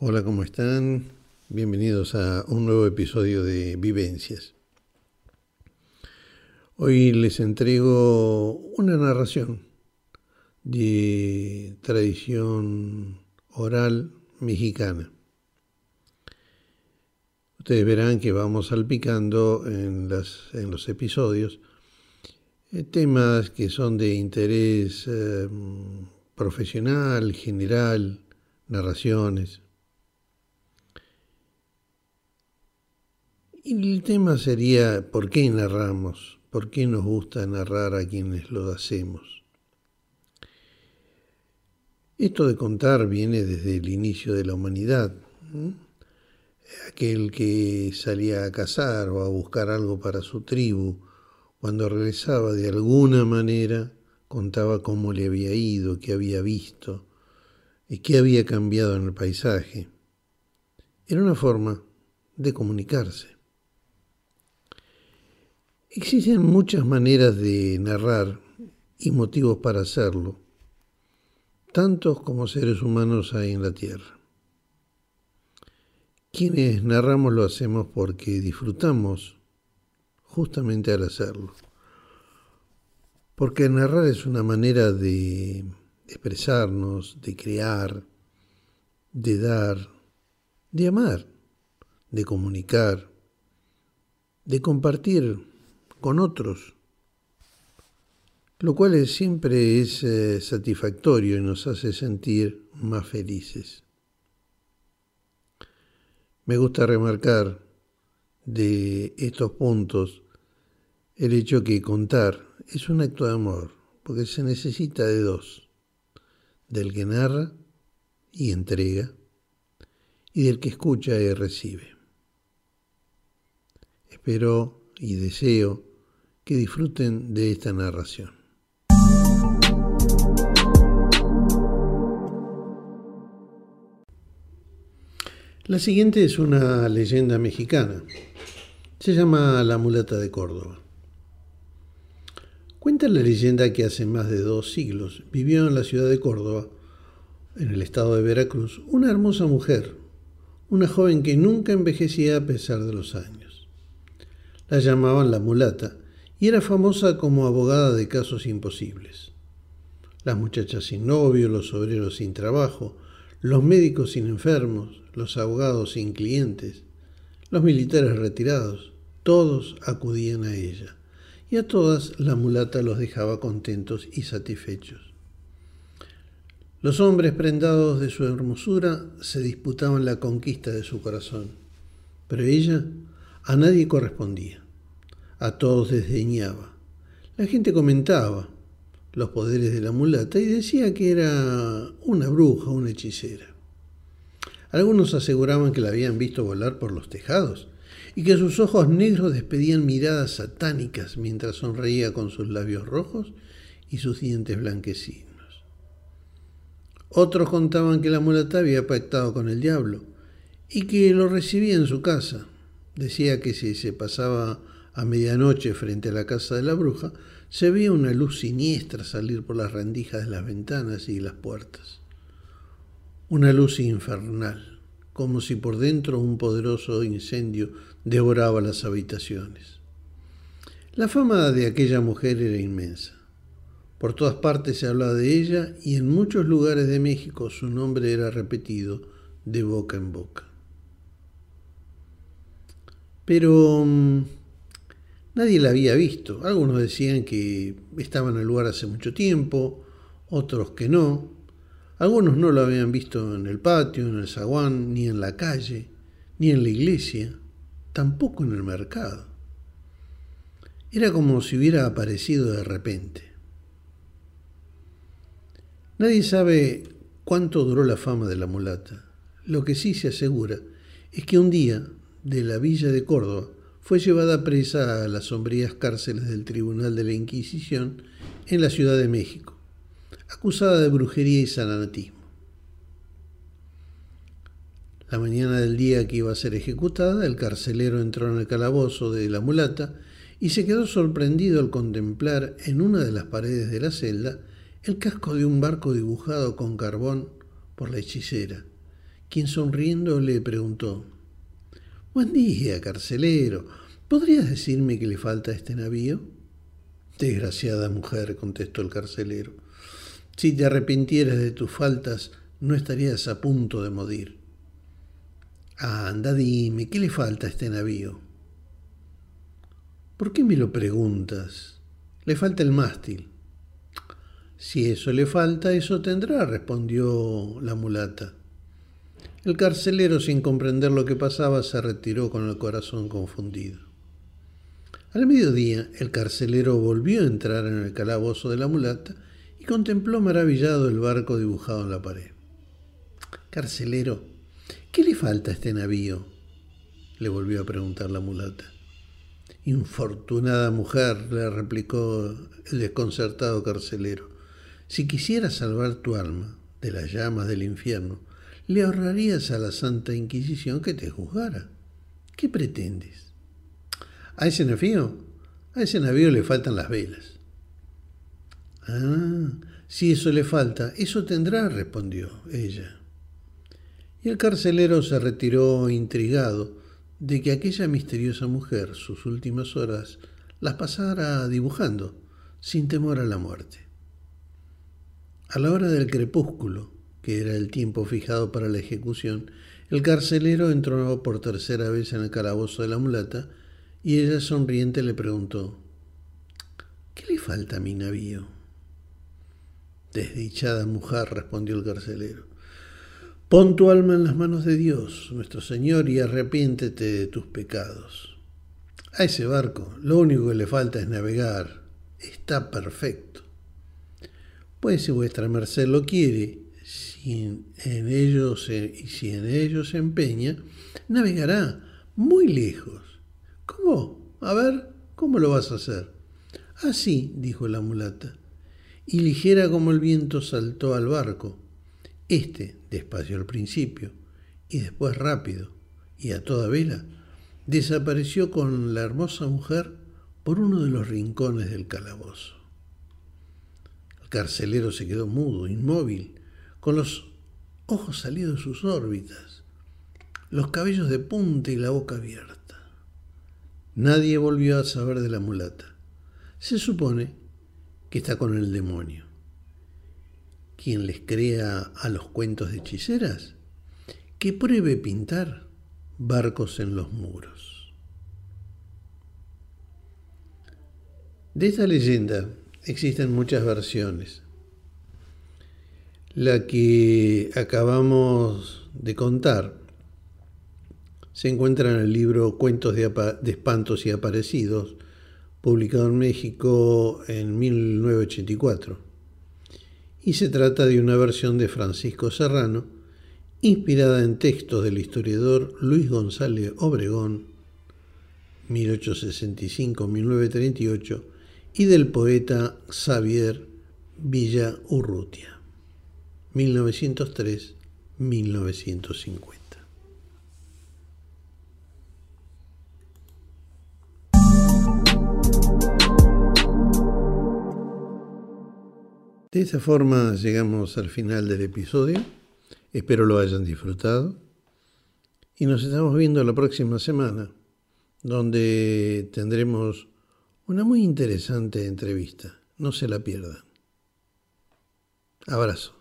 Hola, ¿cómo están? Bienvenidos a un nuevo episodio de Vivencias. Hoy les entrego una narración de tradición oral mexicana. Ustedes verán que vamos salpicando en, los episodios eh, temas que son de interés eh, profesional, general, narraciones. Y el tema sería ¿por qué narramos? ¿Por qué nos gusta narrar a quienes lo hacemos? Esto de contar viene desde el inicio de la humanidad. Aquel que salía a cazar o a buscar algo para su tribu, cuando regresaba de alguna manera, contaba cómo le había ido, qué había visto y qué había cambiado en el paisaje. Era una forma de comunicarse. Existen muchas maneras de narrar y motivos para hacerlo, tantos como seres humanos hay en la Tierra. Quienes narramos lo hacemos porque disfrutamos justamente al hacerlo. Porque narrar es una manera de expresarnos, de crear, de dar, de amar, de comunicar, de compartir con otros, lo cual siempre es eh, satisfactorio y nos hace sentir más felices. Me gusta remarcar de estos puntos el hecho que contar es un acto de amor, porque se necesita de dos, del que narra y entrega, y del que escucha y recibe. Espero y deseo que disfruten de esta narración. La siguiente es una leyenda mexicana. Se llama La mulata de Córdoba. Cuenta la leyenda que hace más de dos siglos vivió en la ciudad de Córdoba, en el estado de Veracruz, una hermosa mujer, una joven que nunca envejecía a pesar de los años. La llamaban la mulata y era famosa como abogada de casos imposibles. Las muchachas sin novio, los obreros sin trabajo, los médicos sin enfermos, los abogados sin clientes, los militares retirados, todos acudían a ella, y a todas la mulata los dejaba contentos y satisfechos. Los hombres prendados de su hermosura se disputaban la conquista de su corazón, pero ella a nadie correspondía, a todos desdeñaba. La gente comentaba los poderes de la mulata y decía que era una bruja, una hechicera. Algunos aseguraban que la habían visto volar por los tejados y que sus ojos negros despedían miradas satánicas mientras sonreía con sus labios rojos y sus dientes blanquecinos. Otros contaban que la mulata había pactado con el diablo y que lo recibía en su casa. Decía que si se pasaba a medianoche frente a la casa de la bruja, se veía una luz siniestra salir por las rendijas de las ventanas y las puertas una luz infernal, como si por dentro un poderoso incendio devoraba las habitaciones. La fama de aquella mujer era inmensa. Por todas partes se hablaba de ella y en muchos lugares de México su nombre era repetido de boca en boca. Pero mm, nadie la había visto. Algunos decían que estaba en el lugar hace mucho tiempo, otros que no, algunos no lo habían visto en el patio, en el zaguán, ni en la calle, ni en la iglesia, tampoco en el mercado. Era como si hubiera aparecido de repente. Nadie sabe cuánto duró la fama de la mulata. Lo que sí se asegura es que un día, de la villa de Córdoba, fue llevada presa a las sombrías cárceles del Tribunal de la Inquisición en la Ciudad de México acusada de brujería y sananatismo. La mañana del día que iba a ser ejecutada, el carcelero entró en el calabozo de la mulata y se quedó sorprendido al contemplar en una de las paredes de la celda el casco de un barco dibujado con carbón por la hechicera, quien sonriendo le preguntó, Buen día, carcelero. ¿Podrías decirme qué le falta a este navío? Desgraciada mujer, contestó el carcelero. Si te arrepintieras de tus faltas, no estarías a punto de morir. Anda, dime, ¿qué le falta a este navío? ¿Por qué me lo preguntas? Le falta el mástil. Si eso le falta, eso tendrá, respondió la mulata. El carcelero, sin comprender lo que pasaba, se retiró con el corazón confundido. Al mediodía, el carcelero volvió a entrar en el calabozo de la mulata y contempló maravillado el barco dibujado en la pared. Carcelero, ¿qué le falta a este navío? le volvió a preguntar la mulata. Infortunada mujer, le replicó el desconcertado carcelero, si quisieras salvar tu alma de las llamas del infierno, le ahorrarías a la Santa Inquisición que te juzgara. ¿Qué pretendes? ¿A ese navío? A ese navío le faltan las velas. Ah, si eso le falta, eso tendrá, respondió ella. Y el carcelero se retiró intrigado de que aquella misteriosa mujer sus últimas horas las pasara dibujando, sin temor a la muerte. A la hora del crepúsculo, que era el tiempo fijado para la ejecución, el carcelero entró por tercera vez en el calabozo de la mulata y ella sonriente le preguntó, ¿Qué le falta a mi navío? Desdichada mujer, respondió el carcelero, pon tu alma en las manos de Dios, nuestro Señor, y arrepiéntete de tus pecados. A ese barco lo único que le falta es navegar. Está perfecto. Pues si vuestra merced lo quiere, si en ellos se, y si en ellos se empeña, navegará muy lejos. ¿Cómo? A ver, ¿cómo lo vas a hacer? Así, dijo la mulata, y ligera como el viento saltó al barco. Este, despacio al principio, y después rápido, y a toda vela, desapareció con la hermosa mujer por uno de los rincones del calabozo. El carcelero se quedó mudo, inmóvil, con los ojos salidos de sus órbitas, los cabellos de punta y la boca abierta. Nadie volvió a saber de la mulata. Se supone que está con el demonio. Quien les crea a los cuentos de hechiceras, que pruebe pintar barcos en los muros. De esta leyenda existen muchas versiones. La que acabamos de contar se encuentra en el libro Cuentos de, Espantos y Aparecidos, publicado en México en 1984. Y se trata de una versión de Francisco Serrano, inspirada en textos del historiador Luis González Obregón, 1865-1938, y del poeta Xavier Villa Urrutia. 1903-1950. De esta forma llegamos al final del episodio. Espero lo hayan disfrutado. Y nos estamos viendo la próxima semana, donde tendremos una muy interesante entrevista. No se la pierdan. Abrazo.